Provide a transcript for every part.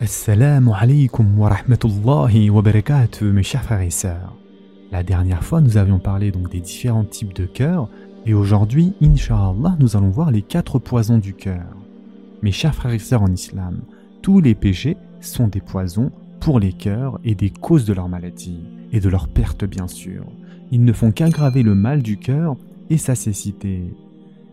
Assalamu alaikum wa rahmatullahi wa barakatuh, mes chers frères et sœurs. La dernière fois, nous avions parlé donc des différents types de cœur, et aujourd'hui, inshallah, nous allons voir les quatre poisons du cœur. Mes chers frères et sœurs en islam, tous les péchés sont des poisons pour les cœurs et des causes de leur maladie, et de leur perte bien sûr. Ils ne font qu'aggraver le mal du cœur et sa cécité.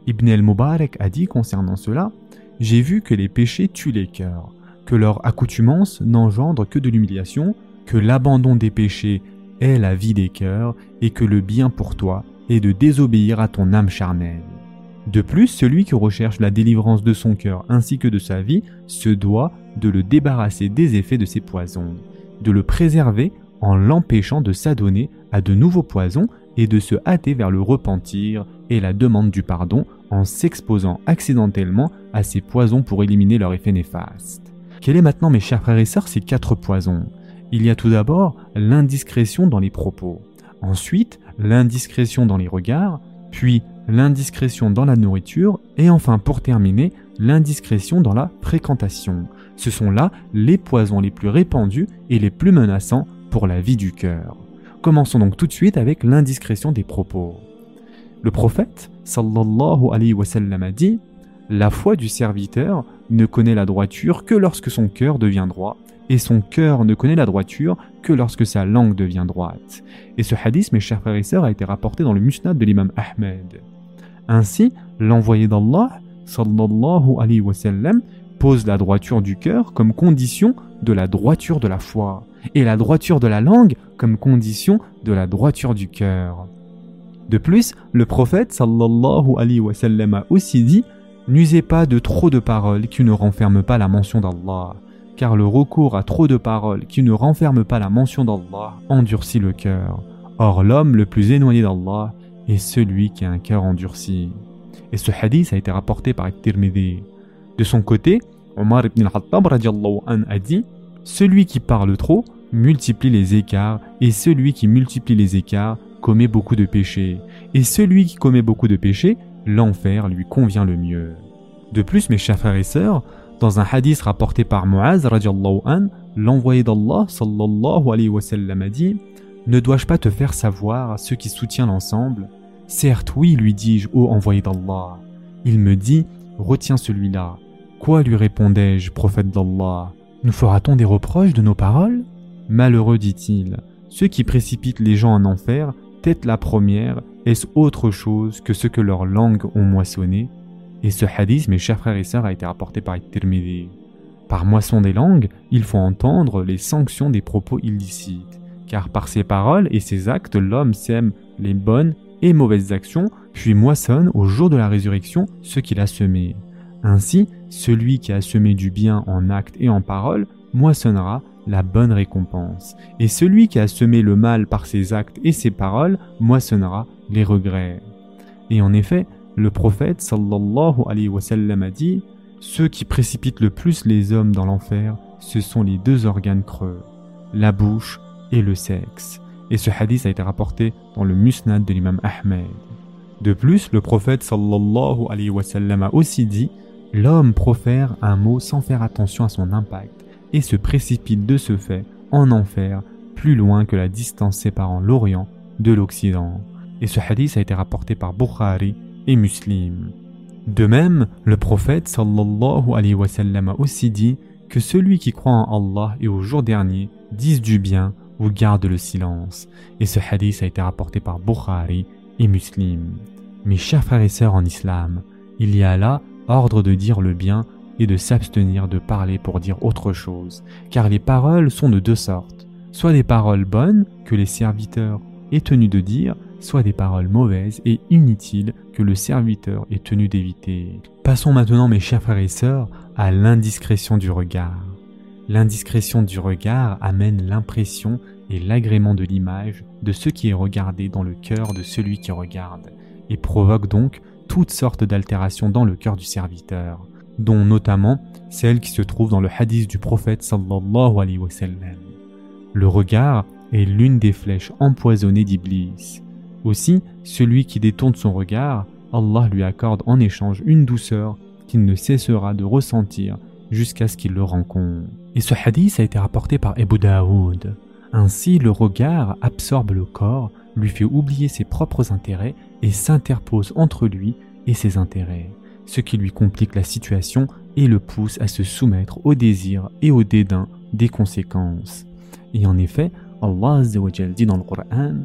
Ibn el-Mubarak a dit concernant cela J'ai vu que les péchés tuent les cœurs que leur accoutumance n'engendre que de l'humiliation, que l'abandon des péchés est la vie des cœurs, et que le bien pour toi est de désobéir à ton âme charnelle. De plus, celui qui recherche la délivrance de son cœur ainsi que de sa vie se doit de le débarrasser des effets de ses poisons, de le préserver en l'empêchant de s'adonner à de nouveaux poisons et de se hâter vers le repentir et la demande du pardon en s'exposant accidentellement à ces poisons pour éliminer leur effet néfaste. Quel est maintenant, mes chers frères et sœurs, ces quatre poisons Il y a tout d'abord l'indiscrétion dans les propos, ensuite l'indiscrétion dans les regards, puis l'indiscrétion dans la nourriture, et enfin pour terminer, l'indiscrétion dans la fréquentation. Ce sont là les poisons les plus répandus et les plus menaçants pour la vie du cœur. Commençons donc tout de suite avec l'indiscrétion des propos. Le prophète, sallallahu alayhi wa sallam, a dit La foi du serviteur ne connaît la droiture que lorsque son cœur devient droit, et son cœur ne connaît la droiture que lorsque sa langue devient droite. Et ce hadith, mes chers frères et sœurs, a été rapporté dans le musnad de l'imam Ahmed. Ainsi, l'envoyé d'Allah, sallallahu alayhi wa sallam, pose la droiture du cœur comme condition de la droiture de la foi, et la droiture de la langue comme condition de la droiture du cœur. De plus, le prophète sallallahu alayhi wa sallam a aussi dit N'usez pas de trop de paroles qui ne renferment pas la mention d'Allah, car le recours à trop de paroles qui ne renferment pas la mention d'Allah endurcit le cœur. Or l'homme le plus éloigné d'Allah est celui qui a un cœur endurci. Et ce hadith a été rapporté par Tirmidhi. De son côté, Omar ibn al-Hattab a dit Celui qui parle trop multiplie les écarts, et celui qui multiplie les écarts commet beaucoup de péchés. Et celui qui commet beaucoup de péchés l'enfer lui convient le mieux. De plus, mes chers frères et sœurs, dans un hadith rapporté par Muaz l'envoyé d'Allah sallallahu alayhi wa sallam a dit Ne dois-je pas te faire savoir ce qui soutient l'ensemble Certes, oui, lui dis-je, ô envoyé d'Allah. Il me dit Retiens celui-là. Quoi lui répondais-je, prophète d'Allah Nous fera-t-on des reproches de nos paroles? Malheureux, dit-il, ceux qui précipitent les gens en enfer, la première, est-ce autre chose que ce que leurs langues ont moissonné? Et ce hadith, mes chers frères et sœurs, a été rapporté par Tirmidhi. Par moisson des langues, il faut entendre les sanctions des propos illicites, car par ses paroles et ses actes, l'homme sème les bonnes et mauvaises actions, puis moissonne au jour de la résurrection ce qu'il a semé. Ainsi, celui qui a semé du bien en actes et en paroles moissonnera la bonne récompense, et celui qui a semé le mal par ses actes et ses paroles moissonnera les regrets. Et en effet, le prophète sallallahu alayhi wa sallam a dit Ceux qui précipitent le plus les hommes dans l'enfer, ce sont les deux organes creux, la bouche et le sexe. Et ce hadith a été rapporté dans le musnad de l'imam Ahmed. De plus, le prophète sallallahu alayhi wa sallam a aussi dit L'homme profère un mot sans faire attention à son impact et se précipite de ce fait en enfer plus loin que la distance séparant l'Orient de l'Occident et ce hadith a été rapporté par Bukhari et Muslim. De même, le prophète sallallahu alayhi wa sallam a aussi dit que celui qui croit en Allah et au jour dernier dise du bien ou garde le silence. Et ce hadith a été rapporté par Bukhari et Muslim. Mes chers frères et sœurs en islam, il y a là ordre de dire le bien et de s'abstenir de parler pour dire autre chose, car les paroles sont de deux sortes, soit des paroles bonnes que les serviteurs est tenu de dire, soit des paroles mauvaises et inutiles que le serviteur est tenu d'éviter. Passons maintenant, mes chers frères et sœurs, à l'indiscrétion du regard. L'indiscrétion du regard amène l'impression et l'agrément de l'image de ce qui est regardé dans le cœur de celui qui regarde, et provoque donc toutes sortes d'altérations dans le cœur du serviteur, dont notamment celles qui se trouvent dans le hadith du prophète sallallahu alayhi wa sallam. Le regard est l'une des flèches empoisonnées d'Iblis. Aussi, celui qui détourne son regard, Allah lui accorde en échange une douceur qu'il ne cessera de ressentir jusqu'à ce qu'il le rencontre. Et ce hadith a été rapporté par Ebu Daoud. Ainsi, le regard absorbe le corps, lui fait oublier ses propres intérêts et s'interpose entre lui et ses intérêts, ce qui lui complique la situation et le pousse à se soumettre au désir et au dédain des conséquences. Et en effet, Allah dit dans le Coran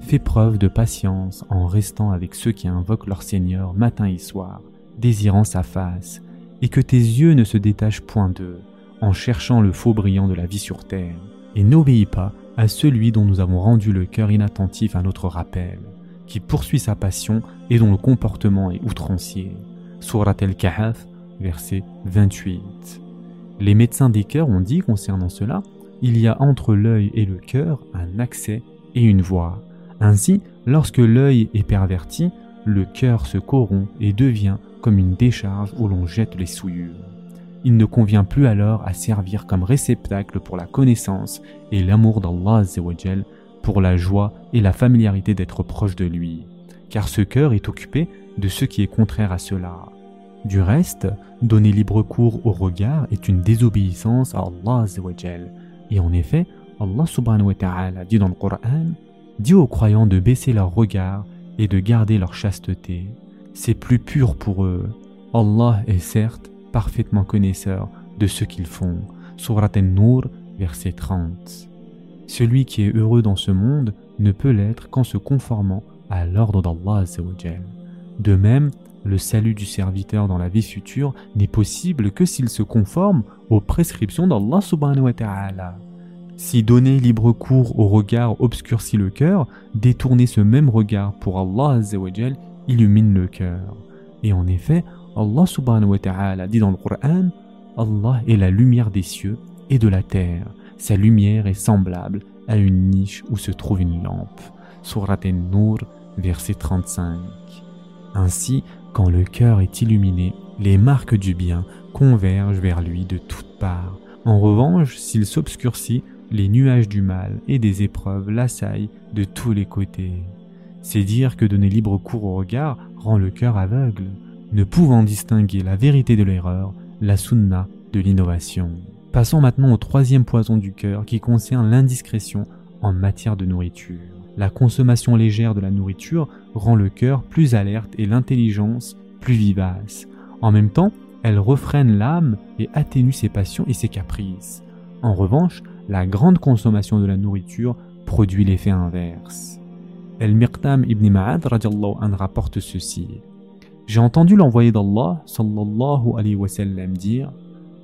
Fais preuve de patience en restant avec ceux qui invoquent leur Seigneur matin et soir, désirant sa face, et que tes yeux ne se détachent point d'eux, en cherchant le faux brillant de la vie sur terre, et n'obéis pas à celui dont nous avons rendu le cœur inattentif à notre rappel, qui poursuit sa passion et dont le comportement est outrancier. Surat el-Kahf, verset 28. Les médecins des cœurs ont dit concernant cela, il y a entre l'œil et le cœur un accès et une voie. Ainsi, lorsque l'œil est perverti, le cœur se corrompt et devient comme une décharge où l'on jette les souillures. Il ne convient plus alors à servir comme réceptacle pour la connaissance et l'amour d'Allah pour la joie et la familiarité d'être proche de lui, car ce cœur est occupé de ce qui est contraire à cela. Du reste, donner libre cours au regard est une désobéissance à Allah et en effet, Allah subhanahu wa ta'ala dit dans le Coran Dit aux croyants de baisser leur regard et de garder leur chasteté. C'est plus pur pour eux. Allah est certes parfaitement connaisseur de ce qu'ils font. Surat An-Nur, verset 30. Celui qui est heureux dans ce monde ne peut l'être qu'en se conformant à l'ordre d'Allah. De même, le salut du serviteur dans la vie future n'est possible que s'il se conforme aux prescriptions d'Allah subhanahu wa ta'ala. Si donner libre cours au regard obscurcit le cœur, détourner ce même regard pour Allah illumine le cœur. Et en effet, Allah subhanahu wa ta'ala dit dans le Coran Allah est la lumière des cieux et de la terre. Sa lumière est semblable à une niche où se trouve une lampe. Surat An-Nur, verset 35. Ainsi, quand le cœur est illuminé, les marques du bien convergent vers lui de toutes parts. En revanche, s'il s'obscurcit, les nuages du mal et des épreuves l'assaillent de tous les côtés. C'est dire que donner libre cours au regard rend le cœur aveugle, ne pouvant distinguer la vérité de l'erreur, la sunna de l'innovation. Passons maintenant au troisième poison du cœur qui concerne l'indiscrétion en matière de nourriture. La consommation légère de la nourriture rend le cœur plus alerte et l'intelligence plus vivace. En même temps, elle refrène l'âme et atténue ses passions et ses caprices. En revanche, la grande consommation de la nourriture produit l'effet inverse. El-Miqtam ibn Ma'ad rapporte ceci. J'ai entendu l'envoyé d'Allah sallallahu alayhi wa sallam dire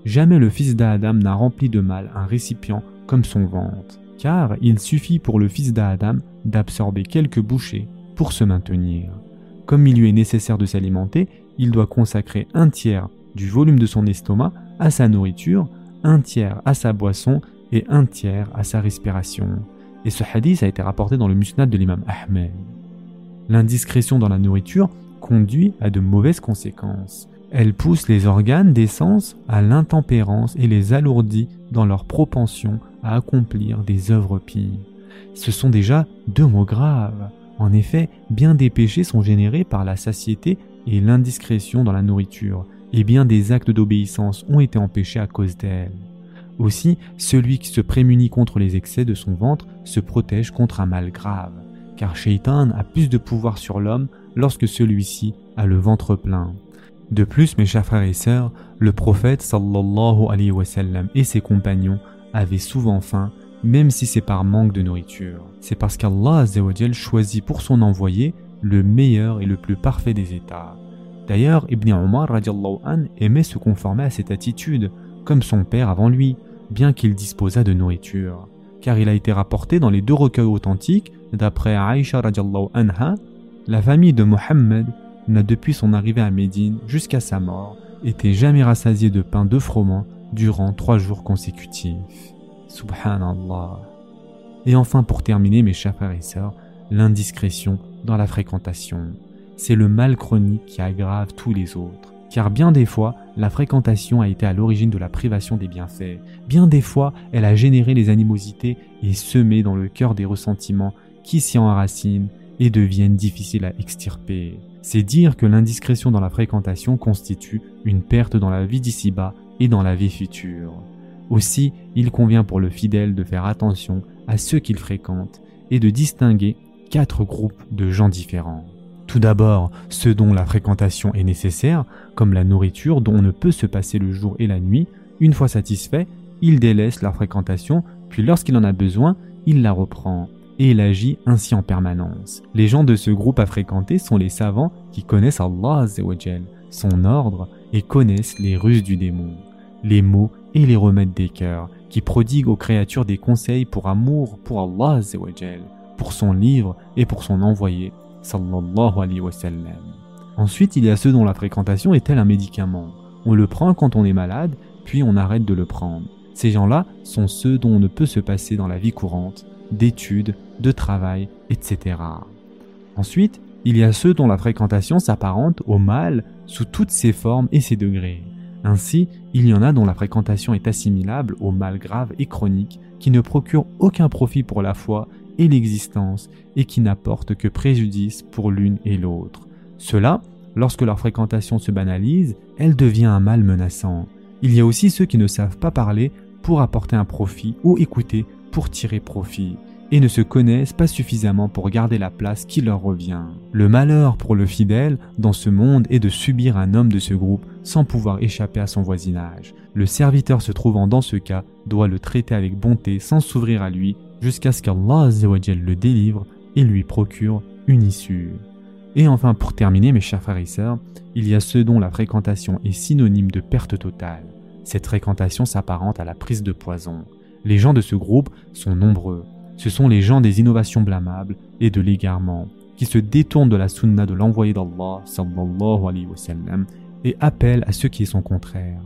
Jamais le fils d'Adam n'a rempli de mal un récipient comme son ventre, car il suffit pour le fils d'Adam d'absorber quelques bouchées pour se maintenir. Comme il lui est nécessaire de s'alimenter, il doit consacrer un tiers du volume de son estomac à sa nourriture, un tiers à sa boisson et un tiers à sa respiration. Et ce hadith a été rapporté dans le musnad de l'imam Ahmed. L'indiscrétion dans la nourriture conduit à de mauvaises conséquences. Elle pousse les organes des sens à l'intempérance et les alourdit dans leur propension à accomplir des œuvres pires. Ce sont déjà deux mots graves. En effet, bien des péchés sont générés par la satiété et l'indiscrétion dans la nourriture, et bien des actes d'obéissance ont été empêchés à cause d'elle. Aussi, celui qui se prémunit contre les excès de son ventre se protège contre un mal grave, car Shaitan a plus de pouvoir sur l'homme lorsque celui-ci a le ventre plein. De plus, mes chers frères et sœurs, le prophète sallallahu alayhi wa sallam et ses compagnons avaient souvent faim, même si c'est par manque de nourriture. C'est parce qu'Allah choisit pour son envoyé le meilleur et le plus parfait des états. D'ailleurs, Ibn Omar an, aimait se conformer à cette attitude, comme son père avant lui, bien qu'il disposât de nourriture. Car il a été rapporté dans les deux recueils authentiques, d'après Aïcha anha, la famille de Mohammed n'a depuis son arrivée à Médine jusqu'à sa mort été jamais rassasiée de pain de froment durant trois jours consécutifs. Subhanallah. Et enfin pour terminer mes chers frères et sœurs, l'indiscrétion dans la fréquentation. C'est le mal chronique qui aggrave tous les autres car bien des fois, la fréquentation a été à l'origine de la privation des bienfaits. Bien des fois, elle a généré les animosités et semé dans le cœur des ressentiments qui s'y enracinent et deviennent difficiles à extirper. C'est dire que l'indiscrétion dans la fréquentation constitue une perte dans la vie d'ici-bas et dans la vie future. Aussi, il convient pour le fidèle de faire attention à ceux qu'il fréquente et de distinguer quatre groupes de gens différents. Tout d'abord, ceux dont la fréquentation est nécessaire, comme la nourriture dont on ne peut se passer le jour et la nuit. Une fois satisfait, il délaisse leur fréquentation, puis lorsqu'il en a besoin, il la reprend et il agit ainsi en permanence. Les gens de ce groupe à fréquenter sont les savants qui connaissent Allah son ordre et connaissent les ruses du démon, les mots et les remèdes des cœurs, qui prodiguent aux créatures des conseils pour amour pour Allah pour son livre et pour son envoyé sallallahu alayhi wa sallam. Ensuite, il y a ceux dont la fréquentation est elle un médicament. On le prend quand on est malade, puis on arrête de le prendre. Ces gens-là sont ceux dont on ne peut se passer dans la vie courante, d'études, de travail, etc. Ensuite, il y a ceux dont la fréquentation s'apparente au mal sous toutes ses formes et ses degrés. Ainsi, il y en a dont la fréquentation est assimilable au mal grave et chronique qui ne procure aucun profit pour la foi et l'existence et qui n'apportent que préjudice pour l'une et l'autre. Cela, lorsque leur fréquentation se banalise, elle devient un mal menaçant. Il y a aussi ceux qui ne savent pas parler pour apporter un profit ou écouter pour tirer profit et ne se connaissent pas suffisamment pour garder la place qui leur revient. Le malheur pour le fidèle dans ce monde est de subir un homme de ce groupe sans pouvoir échapper à son voisinage. Le serviteur se trouvant dans ce cas doit le traiter avec bonté sans s'ouvrir à lui jusqu'à ce qu'Allah le délivre et lui procure une issue. Et enfin, pour terminer, mes chers frères et sœurs, il y a ceux dont la fréquentation est synonyme de perte totale. Cette fréquentation s'apparente à la prise de poison. Les gens de ce groupe sont nombreux. Ce sont les gens des innovations blâmables et de l'égarement, qui se détournent de la sunna de l'envoyé d'Allah sallallahu alayhi wa sallam, et appellent à ceux qui sont contraires.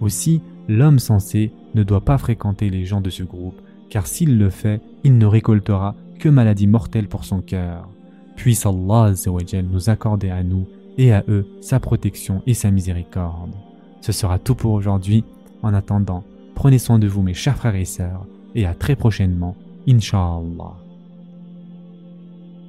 Aussi, l'homme sensé ne doit pas fréquenter les gens de ce groupe, car s'il le fait, il ne récoltera que maladie mortelle pour son cœur. Puisse Allah nous accorder à nous et à eux sa protection et sa miséricorde. Ce sera tout pour aujourd'hui. En attendant, prenez soin de vous mes chers frères et sœurs, et à très prochainement, إن شاء الله.